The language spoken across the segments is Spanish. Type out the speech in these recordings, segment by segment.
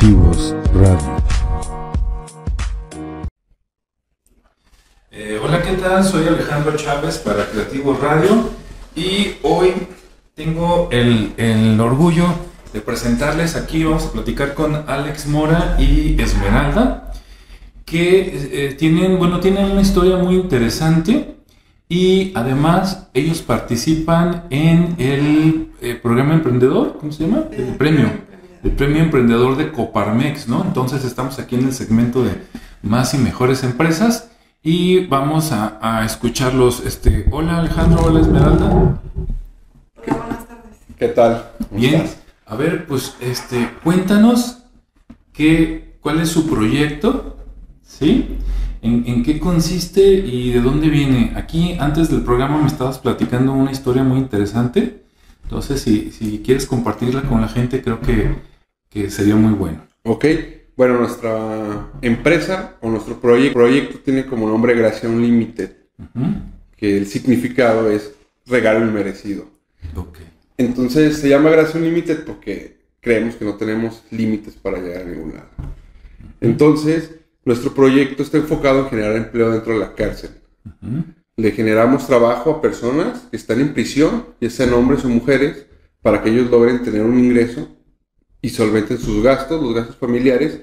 Creativos Radio. Eh, hola, ¿qué tal? Soy Alejandro Chávez para Creativos Radio y hoy tengo el, el orgullo de presentarles aquí, vamos a platicar con Alex Mora y Esmeralda, que eh, tienen, bueno, tienen una historia muy interesante y además ellos participan en el eh, programa emprendedor, ¿cómo se llama? El premio, el premio emprendedor de Coparmex, ¿no? Entonces estamos aquí en el segmento de más y mejores empresas y vamos a, a escucharlos. Este, hola Alejandro, hola Esmeralda. Qué buenas tardes. ¿Qué tal? ¿Cómo Bien, estás? a ver, pues este, cuéntanos qué, cuál es su proyecto, ¿sí? ¿En, en qué consiste y de dónde viene? Aquí antes del programa me estabas platicando una historia muy interesante, entonces si, si quieres compartirla con la gente creo que, que sería muy bueno. Ok, bueno, nuestra empresa o nuestro proye- proyecto tiene como nombre Gracia Unlimited, que el significado es regalo inmerecido. Ok. Entonces se llama Gracia Unlimited porque creemos que no tenemos límites para llegar a ningún lado. Entonces, nuestro proyecto está enfocado en generar empleo dentro de la cárcel. Le generamos trabajo a personas que están en prisión, ya sean hombres o mujeres, para que ellos logren tener un ingreso y solventen sus gastos, los gastos familiares,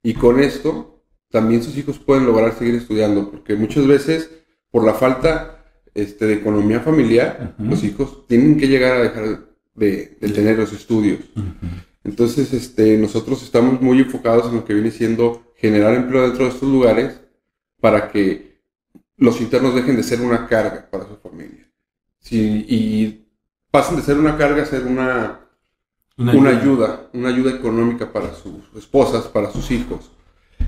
y con esto también sus hijos pueden lograr seguir estudiando, porque muchas veces por la falta este, de economía familiar, los hijos tienen que llegar a dejar de, de tener los estudios. Entonces, este, nosotros estamos muy enfocados en lo que viene siendo generar empleo dentro de estos lugares para que los internos dejen de ser una carga para su familia. Sí, y pasen de ser una carga a ser una, una ayuda, una ayuda económica para sus esposas, para sus hijos.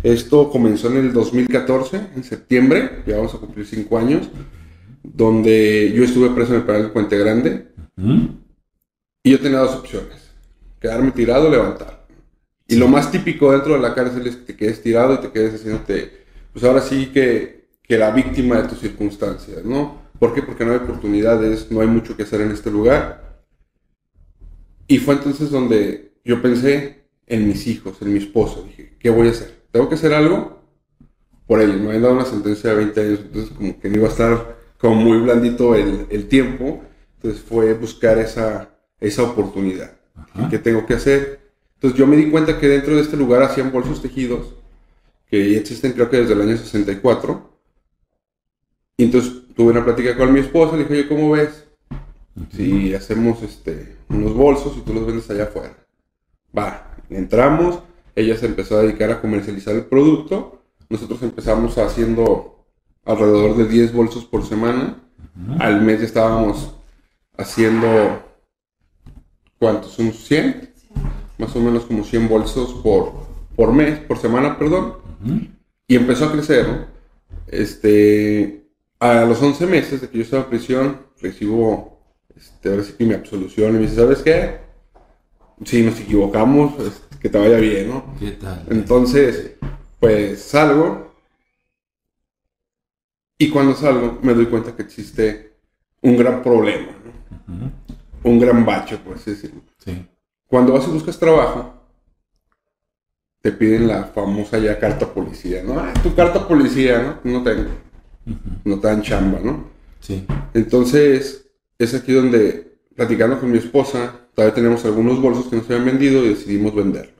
Esto comenzó en el 2014, en septiembre, ya vamos a cumplir cinco años, donde yo estuve preso en el penal de Puente Grande Ujú, y yo tenía dos opciones, quedarme tirado o levantar. Y lo más típico dentro de la cárcel es que te quedes tirado y te quedes haciéndote, pues ahora sí que, que la víctima de tus circunstancias, ¿no? ¿Por qué? Porque no hay oportunidades, no hay mucho que hacer en este lugar. Y fue entonces donde yo pensé en mis hijos, en mi esposo. Dije, ¿qué voy a hacer? ¿Tengo que hacer algo? Por ellos. Me habían dado una sentencia de 20 años, entonces como que no iba a estar como muy blandito el, el tiempo. Entonces fue buscar esa, esa oportunidad. Ajá. ¿Qué tengo que hacer? Entonces yo me di cuenta que dentro de este lugar hacían bolsos tejidos, que ya existen creo que desde el año 64. Y entonces tuve una plática con mi esposa, le dije, oye, ¿cómo ves? Si hacemos este, unos bolsos y tú los vendes allá afuera. Va, entramos, ella se empezó a dedicar a comercializar el producto, nosotros empezamos haciendo alrededor de 10 bolsos por semana, al mes ya estábamos haciendo, ¿cuántos? ¿Unos 100? Más o menos como 100 bolsos por, por mes, por semana, perdón. Y empezó a crecer, ¿no? Este, a los 11 meses de que yo estaba en prisión, recibo, este, ahora sí que mi absolución y me dice, ¿sabes qué? Si nos equivocamos, que te vaya bien, ¿no? ¿Qué tal? Entonces, pues salgo. Y cuando salgo, me doy cuenta que existe un gran problema, ¿no? Un gran bache, por así decirlo. Sí. Cuando vas y buscas trabajo, te piden la famosa ya carta policía, ¿no? Ah, tu carta policía, ¿no? No tengo. No te dan chamba, ¿no? Sí. Entonces, es aquí donde, platicando con mi esposa, todavía tenemos algunos bolsos que no se habían vendido y decidimos venderlos.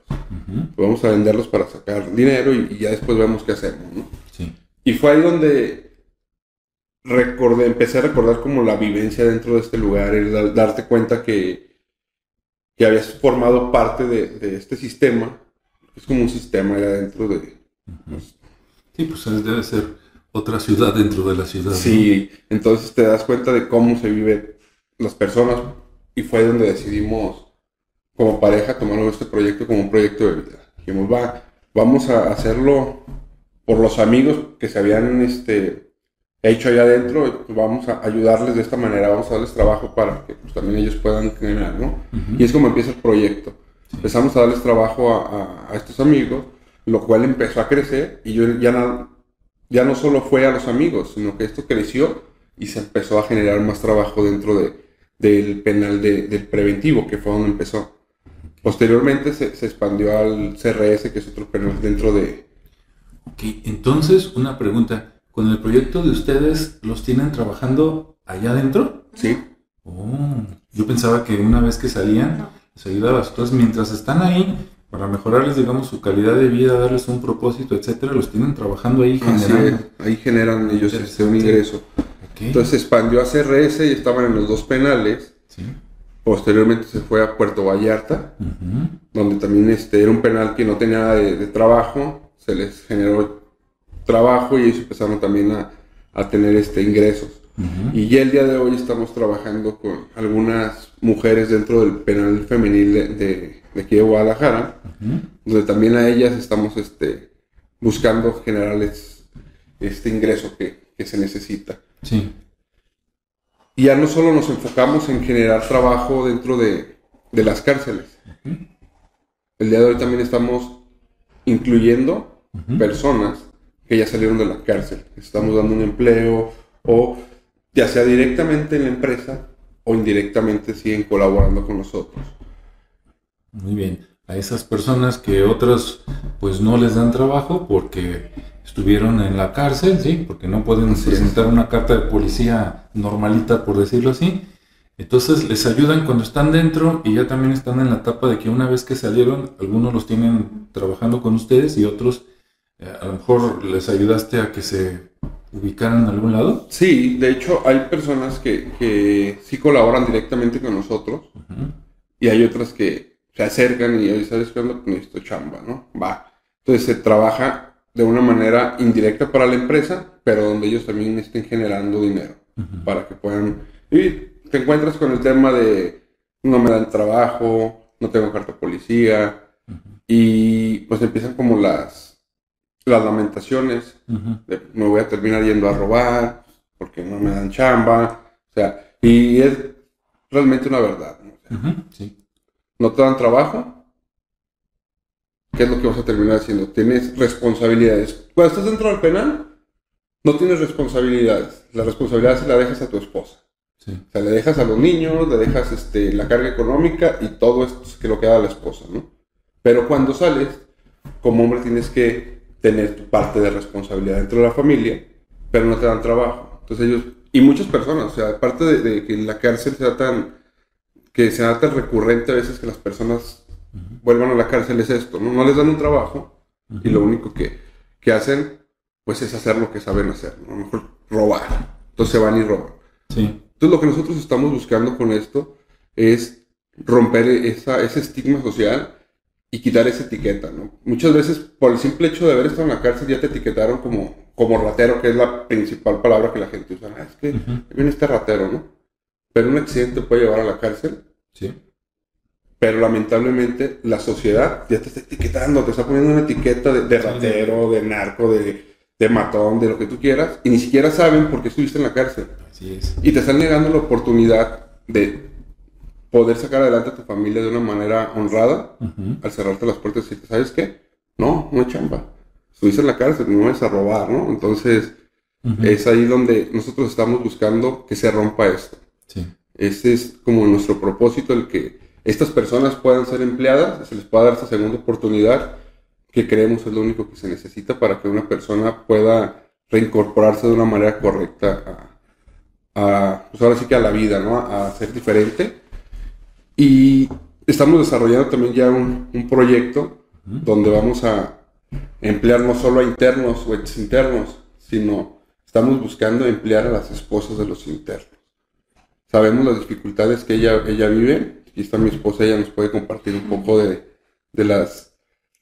Vamos a venderlos para sacar dinero y, y ya después vemos qué hacemos, ¿no? Sí. Y fue ahí donde recordé, empecé a recordar como la vivencia dentro de este lugar, el da- darte cuenta que, que habías formado parte de, de este sistema. Es como un sistema ya dentro de... Ujú. Sí, pues debe ser otra ciudad dentro de la ciudad. ¿no? Sí, entonces te das cuenta de cómo se vive las personas y fue donde decidimos como pareja tomar este proyecto como un proyecto de vida. Dijimos, va, vamos a hacerlo por los amigos que se habían este, hecho allá adentro, pues vamos a ayudarles de esta manera, vamos a darles trabajo para que pues, también ellos puedan ganar, ¿no? Ujú. Y es como empieza el proyecto. Empezamos a darles trabajo a, a- a estos amigos, lo cual empezó a crecer y yo ya ya no solo fue a los amigos, sino que esto creció y se empezó a generar más trabajo dentro de, del penal de- del preventivo, que fue donde empezó. Posteriormente se, se expandió al CRS, que es otro penal dentro de... Ok, entonces una pregunta. ¿Con el proyecto de ustedes los tienen trabajando allá adentro? Sí, Oh, yo pensaba que una vez que salían, No. les ayudabas. Entonces, mientras están ahí, para mejorarles, digamos, su calidad de vida, darles un propósito, etcétera, los tienen trabajando ahí así generando. es. Ahí generan ellos este, un ingreso. Entonces se expandió a CRS y estaban en los dos penales. Sí. Posteriormente se fue a Puerto Vallarta, donde también este, era un penal que no tenía nada de, de trabajo. Se les generó trabajo y ellos empezaron también a, a tener este, ingresos. Y ya el día de hoy estamos trabajando con algunas mujeres dentro del penal femenil de, de, de aquí de Guadalajara, donde también a ellas estamos este, buscando generarles este ingreso que, que se necesita. Sí. Y ya no solo nos enfocamos en generar trabajo dentro de, de las cárceles. El día de hoy también estamos incluyendo personas que ya salieron de la cárcel. Estamos dando un empleo o ya sea directamente en la empresa o indirectamente siguen colaborando con nosotros. Muy bien. A esas personas que otras pues no les dan trabajo porque estuvieron en la cárcel, sí, porque no pueden Así es. presentar una carta de policía normalita, por decirlo así. Entonces les ayudan cuando están dentro y ya también están en la etapa de que una vez que salieron, algunos los tienen trabajando con ustedes y otros eh, a lo mejor les ayudaste a que se ubicaran en algún lado. Sí, de hecho hay personas que, que sí colaboran directamente con nosotros y hay otras que se acercan y oye, ¿sabes qué onda? Pues necesito chamba, ¿no? Va. Entonces se trabaja de una manera indirecta para la empresa, pero donde ellos también estén generando dinero para que puedan... Y te encuentras con el tema de no me dan trabajo, no tengo carta policía y pues empiezan como las, las lamentaciones de, me voy a terminar yendo a robar porque no me dan chamba, o sea, y es realmente una verdad, ¿no? O sea, Ujú. Sí. no te dan trabajo, ¿qué es lo que vas a terminar haciendo? Tienes responsabilidades. Cuando estás dentro del penal, no tienes responsabilidades. La responsabilidad se la dejas a tu esposa. Sí. O sea, le dejas a los niños, le dejas este, la carga económica y todo esto es que lo queda a la esposa, ¿no? Pero cuando sales, como hombre tienes que tener tu parte de responsabilidad dentro de la familia, pero no te dan trabajo. Entonces ellos, y muchas personas, o sea, aparte de, de que la cárcel sea tan, que sea tan recurrente a veces que las personas vuelvan a la cárcel es esto, ¿no? No les dan un trabajo y lo único que, que hacen, pues es hacer lo que saben hacer, ¿no? A lo mejor robar. Entonces se van y roban. Sí. Entonces lo que nosotros estamos buscando con esto es romper esa, ese estigma social y quitar esa etiqueta, ¿no? Muchas veces por el simple hecho de haber estado en la cárcel ya te etiquetaron como, como ratero, que es la principal palabra que la gente usa. Ah, es que viene este ratero, ¿no? Pero un accidente puede llevar a la cárcel, Sí. pero lamentablemente la sociedad ya te está etiquetando, te está poniendo una etiqueta de, de ratero, de narco, de, de matón, de lo que tú quieras, y ni siquiera saben por qué estuviste en la cárcel. Así es. Y te están negando la oportunidad de poder sacar adelante a tu familia de una manera honrada al cerrarte las puertas y decirte, ¿sabes qué? No, no hay chamba. Estuviste en la cárcel, no vas a robar, ¿no? Entonces es ahí donde nosotros estamos buscando que se rompa esto. Sí. Ese es como nuestro propósito, el que estas personas puedan ser empleadas, se les pueda dar esta segunda oportunidad, que creemos es lo único que se necesita para que una persona pueda reincorporarse de una manera correcta a, a, pues ahora sí que a la vida, ¿no? A, ser diferente. Y estamos desarrollando también ya un, un proyecto donde vamos a emplear no solo a internos o ex internos, sino estamos buscando emplear a las esposas de los internos. Sabemos las dificultades que ella, ella vive, aquí está mi esposa, ella nos puede compartir un poco de, de las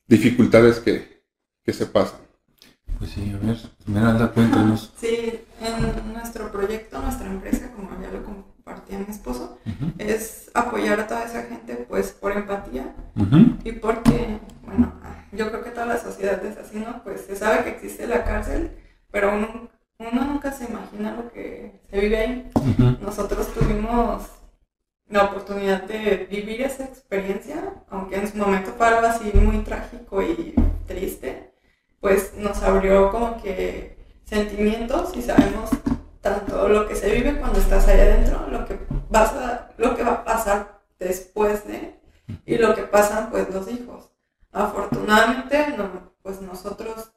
dificultades que, que se pasan. Pues sí, a ver, Esmeralda, cuéntanos. Sí, en nuestro proyecto, nuestra empresa, compartía mi esposo, Ujú. es apoyar a toda esa gente pues por empatía Ujú. y porque, bueno, yo creo que toda la sociedad es así, ¿no? Pues se sabe que existe la cárcel, pero uno, uno nunca se imagina lo que se vive ahí. Ujú. Nosotros tuvimos la oportunidad de vivir esa experiencia, aunque en su momento fue algo así muy trágico y triste, pues nos abrió como que sentimientos y sabemos tanto lo que se vive cuando estás allá adentro, lo que, vas a, lo que va a pasar después de, y lo que pasan pues los hijos. Afortunadamente, no, pues nosotros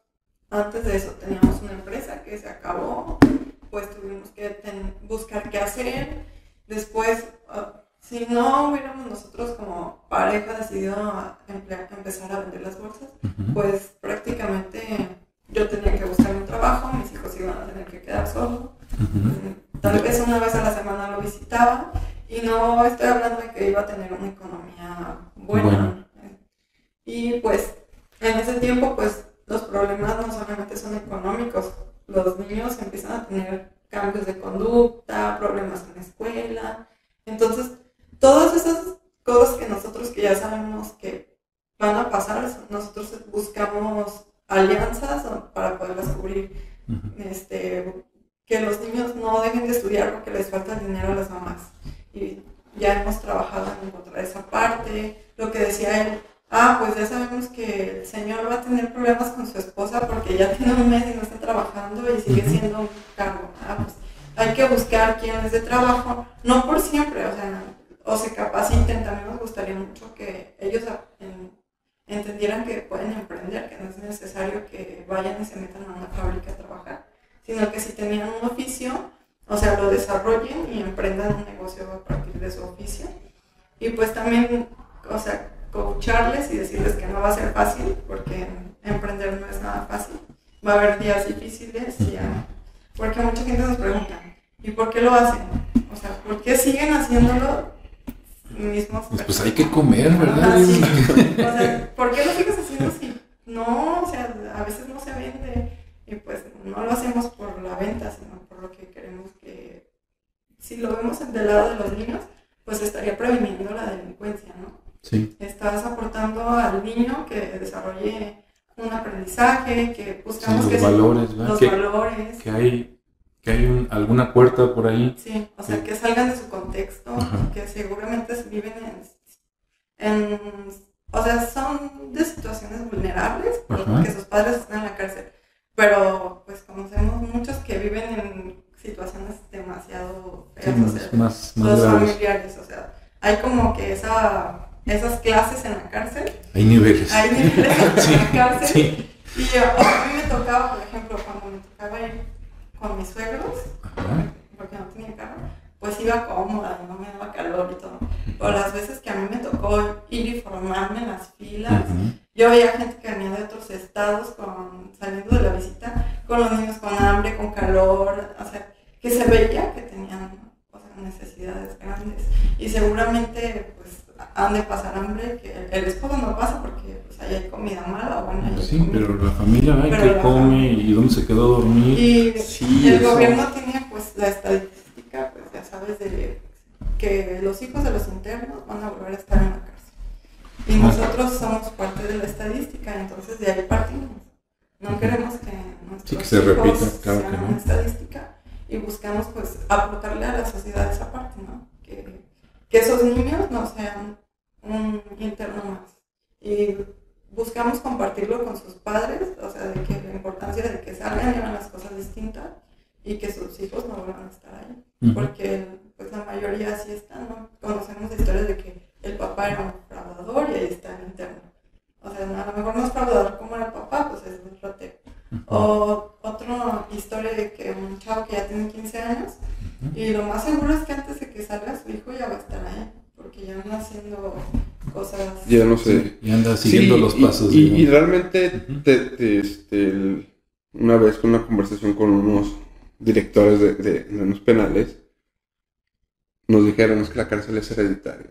antes de eso teníamos una empresa que se acabó, pues tuvimos que buscar qué hacer. Después, ah, si no hubiéramos nosotros como pareja decidido empezar a vender las bolsas, pues prácticamente yo tenía que buscar un trabajo, mis hijos iban a tener que quedar solos. Tal vez una vez a la semana lo visitaba y no estoy hablando de que iba a tener una economía buena. Y pues en ese tiempo pues los problemas no solamente son económicos, los niños empiezan a tener cambios de conducta, problemas en la escuela. Entonces, todas esas cosas que nosotros que ya sabemos que van a pasar, nosotros buscamos alianzas para poderlas cubrir. este, que los niños no dejen de estudiar porque les falta dinero a las mamás. Y ya hemos trabajado en encontrar esa parte. Lo que decía él, ah, pues ya sabemos que el señor va a tener problemas con su esposa porque ya tiene un mes y no está trabajando y sigue siendo un cargo. Ah, pues hay que buscar quienes de trabajo, no por siempre, o sea, o se capaciten. También nos gustaría mucho que ellos entendieran que pueden emprender, que no es necesario que vayan y se metan a una fábrica a trabajar, sino que si tenían un oficio, o sea, lo desarrollen y emprendan un negocio a partir de su oficio. Y pues también, o sea, coacharles y decirles que no va a ser fácil, porque emprender no es nada fácil. Va a haber días difíciles, y, porque mucha gente nos pregunta, ¿y por qué lo hacen? O sea, ¿por qué siguen haciéndolo mismos? Pues, pues hay que comer, ¿verdad? o sea, ¿por qué lo sigues haciendo así? No, o sea, a veces no se vende y pues no lo hacemos por la venta, sino por lo que queremos que, si lo vemos del lado de los niños, pues estaría previniendo la delincuencia, ¿no? Estás aportando al niño que desarrolle un aprendizaje, que buscamos los que valores, los que, valores. Que hay, que hay alguna puerta por ahí. Sí, o sea, que salgan de su contexto, que seguramente viven en, o sea, son de situaciones vulnerables porque sus padres están en la cárcel. Pero pues conocemos muchos que viven en situaciones demasiado feas, más, los familiares, o sea, hay como que esa esas clases en la cárcel. Hay niveles. Hay niveles en la cárcel. Y a mí me tocaba, por ejemplo, cuando me tocaba ir con mis suegros, porque no tenía carro, pues iba cómoda y no me daba calor y todo. O las veces que a mí me tocó ir y formarme en las filas, yo veía gente que venía de otros estados con, saliendo de la visita, con los niños con hambre, con calor, o sea, que se veía que tenían necesidades grandes. Y seguramente, pues, han de pasar hambre, que el, esposo no pasa porque pues, ahí hay comida mala o bueno, Sí, pero la familia ve que come y dónde se quedó a dormir. Y el gobierno tiene pues la estadística, de que los hijos de los internos van a volver a estar en la cárcel. Y nosotros somos parte de la estadística, entonces de ahí partimos. No queremos que nuestros se hijos repita, claro sean una estadística y buscamos pues aportarle a la sociedad esa parte, ¿no? Que, que esos niños no sean un interno más. Y buscamos compartirlo con sus padres, o sea, de que la importancia de que salgan y hagan las cosas distintas y que sus hijos no vuelvan a estar ahí. Porque pues la mayoría así están, ¿no? Conocemos historias de que el papá era un fraudador y ahí está el interno. O sea, a lo mejor no es fraudador como era el papá, pues es un ratero. O otra historia de que un chavo que ya tiene 15 años y lo más seguro es que antes de que salga su hijo ya va a estar ahí porque ya anda haciendo cosas. Ya no sé. y anda siguiendo los pasos. Y, realmente, este, una vez con una conversación con unos directores de, de, unos penales, nos dijeron es que la cárcel es hereditaria.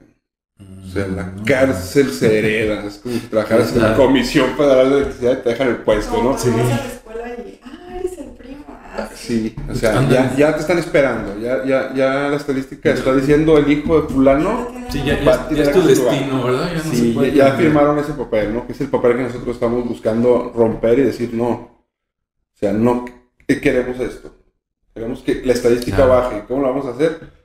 O sea, la mm. cárcel se hereda. Es como si trabajaras en la Comisión Federal de Electricidad y te dejan el puesto, ¿no? Sí. Eres el primo. Sí, o sea, ya, ya, te están esperando. Ya, ya, ya la estadística está diciendo el hijo de fulano. Sí, ya, ya, es tu destino, ¿verdad? Ya sí, ya, firmaron ese papel, ¿no? Que es el papel que nosotros estamos buscando romper y decir no. O sea, no queremos esto. Queremos que la estadística baje. ¿Cómo lo vamos a hacer?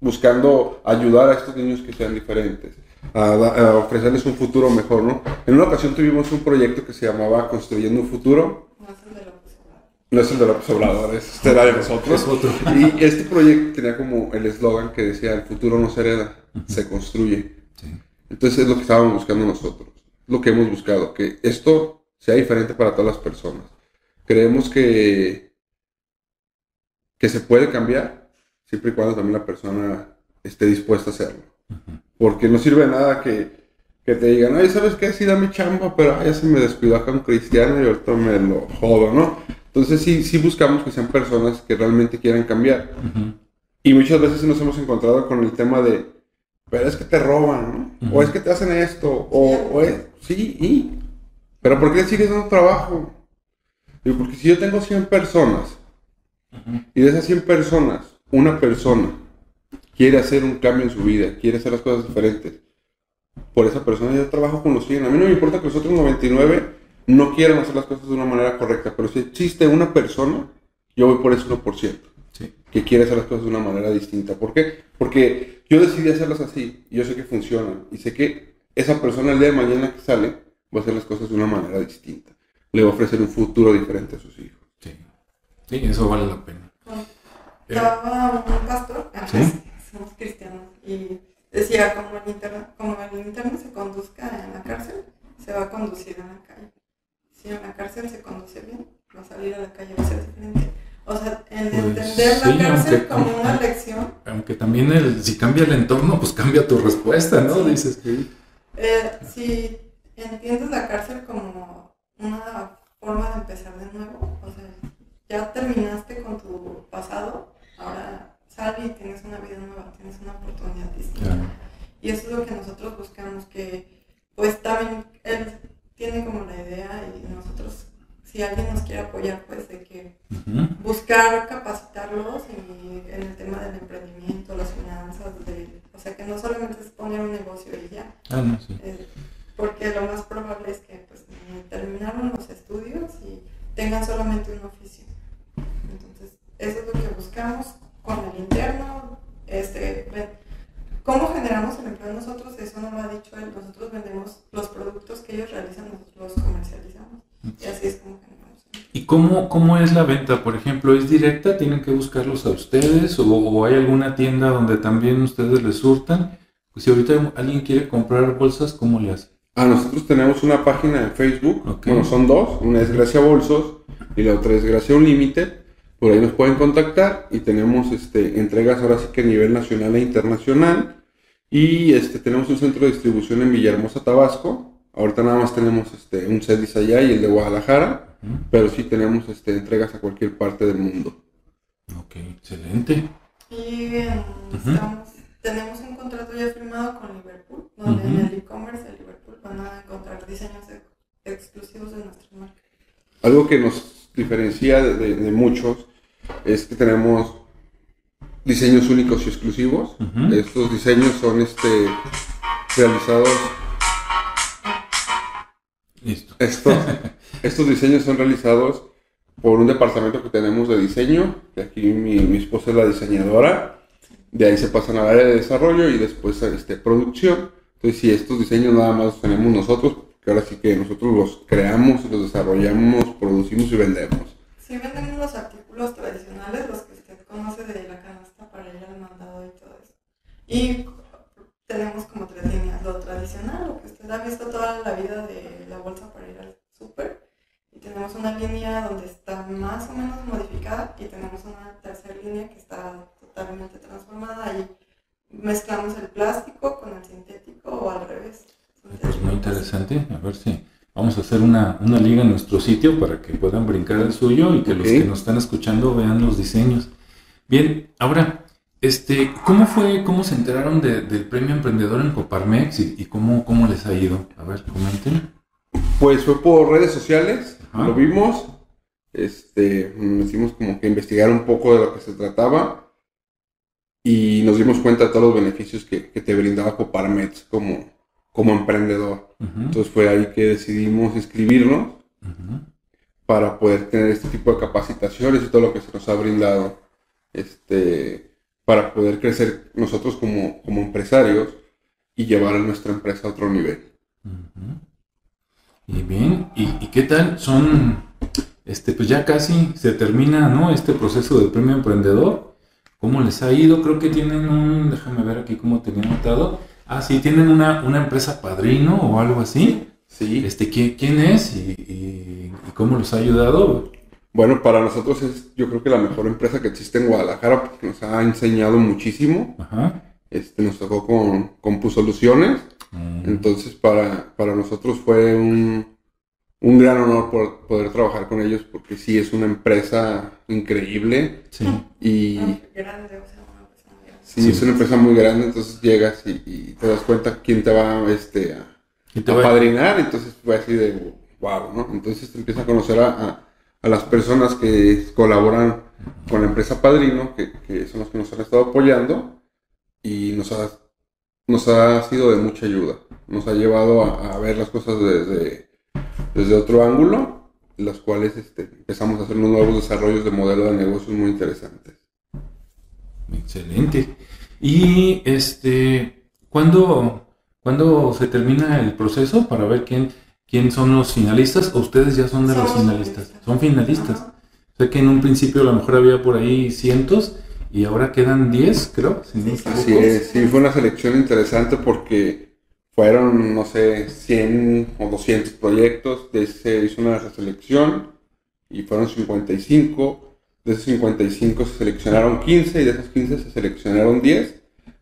buscando ayudar a estos niños que sean diferentes, a, ofrecerles un futuro mejor, ¿no? En una ocasión tuvimos un proyecto que se llamaba Construyendo un Futuro. No es el de López Obrador, este era de nosotros. Y este proyecto tenía como el eslogan que decía, el futuro no se hereda, se construye. Entonces es lo que estábamos buscando nosotros, lo que hemos buscado, que esto sea diferente para todas las personas. Creemos que, que se puede cambiar siempre y cuando también la persona esté dispuesta a hacerlo. Porque no sirve de nada que, que te digan, ay, ¿sabes qué? Sí, dame chamba, pero ay, ya se me descuidó acá un cristiano y ahorita me lo jodo, ¿no? Entonces sí, sí buscamos que sean personas que realmente quieran cambiar. Y muchas veces nos hemos encontrado con el tema de, pero es que te roban, ¿no? O es que te hacen esto, o, o es, sí, y, pero ¿por qué sigues dando trabajo? Digo, porque si yo tengo 100 personas, y de esas 100 personas, una persona quiere hacer un cambio en su vida, quiere hacer las cosas diferentes, por esa persona yo trabajo con los 100. A mí no me importa que los otros 99 no quieran hacer las cosas de una manera correcta, pero si existe una persona, yo voy por ese 1%, Sí. que quiere hacer las cosas de una manera distinta. ¿Por qué? Porque yo decidí hacerlas así, y yo sé que funcionan, y sé que esa persona el día de mañana que sale va a hacer las cosas de una manera distinta. Le va a ofrecer un futuro diferente a sus hijos. Sí. Sí, eso vale la pena. Estaba un pastor, ¿Sí? antes somos cristianos, y decía, como el, interno, como el interno se conduzca en la cárcel, se va a conducir en la calle. Si en la cárcel se conduce bien, va a salir a la calle, va a ser diferente. O sea, en Pues, entender sí, la cárcel aunque- como una lección, Aunque también el, si cambia el entorno, pues cambia tu respuesta, ¿no? Sí. Dices, eh, si entiendes la cárcel como una forma de empezar de nuevo, o sea, ya terminaste con tu pasado, ahora sal y tienes una vida nueva, tienes una oportunidad distinta. claro. Y eso es lo que nosotros buscamos, que pues también él tiene como la idea y nosotros, si alguien nos quiere apoyar, pues de que Ujú. buscar capacitarlos y en el tema del emprendimiento, las finanzas, de, o sea, que no solamente es poner un negocio y ya, Ah, no, sí. eh, porque lo más probable es que pues terminaron los estudios y tengan solamente un oficio. Cómo, cómo es la venta? Por ejemplo, ¿es directa? ¿Tienen que buscarlos a ustedes? ¿O, o hay alguna tienda donde también ustedes les surtan? Pues si ahorita alguien quiere comprar bolsas, ¿cómo le hace? Ah, nosotros tenemos una página en Facebook. Ok. Bueno, son dos. Una es Gracia Bolsos y la otra es Gracia Unlimited. Por ahí nos pueden contactar y tenemos este, entregas ahora sí que a nivel nacional e internacional. Y este, tenemos un centro de distribución en Villahermosa, Tabasco. Ahorita nada más tenemos este, un CEDIS allá y el de Guadalajara. Pero sí tenemos este, entregas a cualquier parte del mundo. Ok, excelente. Y em, Ujú. estamos- tenemos un contrato ya firmado con Liverpool, donde en el e-commerce de Liverpool van a encontrar diseños ex- exclusivos de nuestra marca. Algo que nos diferencia de, de- de muchos es que tenemos diseños únicos y exclusivos. Estos diseños son este, realizados, Listo. estos, estos diseños son realizados por un departamento que tenemos de diseño, aquí mi, mi esposa es la diseñadora, de ahí se pasan al área de desarrollo y después a este, producción. Entonces, si estos diseños nada más los tenemos nosotros, que ahora sí que nosotros los creamos, los desarrollamos, producimos y vendemos. Sí vendemos los artículos tradicionales, los que usted conoce de la canasta para ir al mandado y todo eso. Y tenemos como tres líneas, lo tradicional, lo que usted ha visto toda la vida de la bolsa para ir al súper. Y tenemos una línea donde está más o menos modificada y tenemos una tercera línea que está totalmente transformada y mezclamos el plástico con el sintético o al revés. Pues muy interesante. A ver si vamos a hacer una, una liga en nuestro sitio para que puedan brincar el suyo y que los Ok. que nos están escuchando vean los diseños. Bien, ahora, este, ¿cómo fue, cómo se enteraron de- del premio emprendedor en Coparmex y, y cómo, cómo les ha ido? A ver, comenten. Pues fue por redes sociales, Ajá. lo vimos, este, nos hicimos como que investigar un poco de lo que se trataba y nos dimos cuenta de todos los beneficios que, que te brindaba Coparmex como, como emprendedor. Entonces fue ahí que decidimos inscribirnos para poder tener este tipo de capacitaciones y todo lo que se nos ha brindado, este, para poder crecer nosotros como, como empresarios y llevar a nuestra empresa a otro nivel. Y bien, ¿y, y qué tal? Son, este, pues ya casi se termina, ¿no? Este proceso del premio emprendedor. ¿Cómo les ha ido? Creo que tienen un, déjame ver aquí cómo tenía notado, Ah, sí, tienen una, una empresa padrino o algo así. Sí. Este, ¿quién, quién es y, y- y cómo los ha ayudado? Bueno, para nosotros es yo creo que la mejor empresa que existe en Guadalajara porque nos ha enseñado muchísimo. Ajá. Este, nos tocó con, con Pu Soluciones. Mm, Entonces, para, para nosotros fue un, un gran honor por- poder trabajar con ellos porque sí es una empresa increíble sí. y grande, o sea, una persona grande. sí, Sí. es una empresa muy grande. Entonces llegas y, y te das cuenta quién te va este, a, va- apadrinar. Entonces fue así de wow, ¿no? Entonces te empiezas a conocer a, a- a las personas que colaboran con la empresa Padrino, que, que son los que nos han estado apoyando y nos ha, nos ha sido de mucha ayuda. Nos ha llevado a, a ver las cosas desde, desde otro ángulo, las cuales este, empezamos a hacer unos nuevos desarrollos de modelos de negocios muy interesantes. Excelente. Y este, ¿cuándo, ¿cuándo se termina el proceso para ver quién, quién son los finalistas? ¿O ustedes ya son de los finalistas? finalistas. Son finalistas. Ajá. Sé que en un principio a lo mejor había por ahí cientos y ahora quedan 10, creo. si no Sí, sí, fue una selección interesante porque fueron, no sé, 100 o 200 proyectos, de se hizo una selección y fueron 55. De esos 55 se seleccionaron 15 y de esos 15 se seleccionaron 10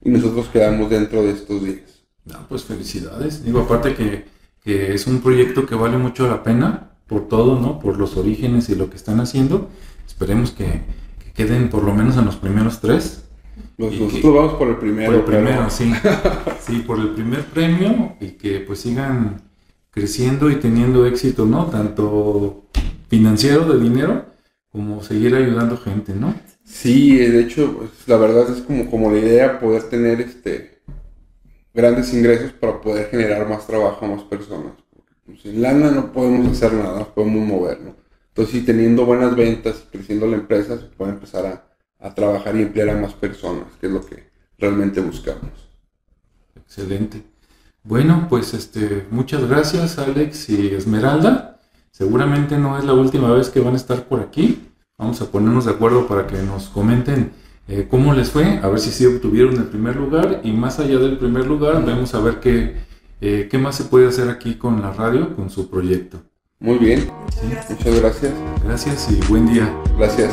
y nosotros quedamos dentro de estos 10. No, pues felicidades. Digo, aparte que, que es un proyecto que vale mucho la pena por todo, ¿no? Por los orígenes y lo que están haciendo. Esperemos que queden por lo menos en los primeros tres. Nosotros que- vamos por el primero. Por el pero- primero, sí. Sí, por el primer premio y que pues sigan creciendo y teniendo éxito, ¿no? Tanto financiero de dinero como seguir ayudando gente, ¿no? Sí, de hecho, pues, la verdad es como, como la idea poder tener este grandes ingresos para poder generar más trabajo a más personas. Pues, sin lana no podemos hacer nada, no podemos movernos. Entonces, sí, teniendo buenas ventas creciendo la empresa, se puede empezar a, a trabajar y emplear a más personas, que es lo que realmente buscamos. Excelente. Bueno, pues este, muchas gracias Alex y Esmeralda. Seguramente no es la última vez que van a estar por aquí. Vamos a ponernos de acuerdo para que nos comenten eh, cómo les fue, a ver si sí obtuvieron el primer lugar y más allá del primer lugar, vamos a ver qué, eh, qué más se puede hacer aquí con la radio, con su proyecto. Muy bien. Muchas gracias. Gracias y buen día. Gracias.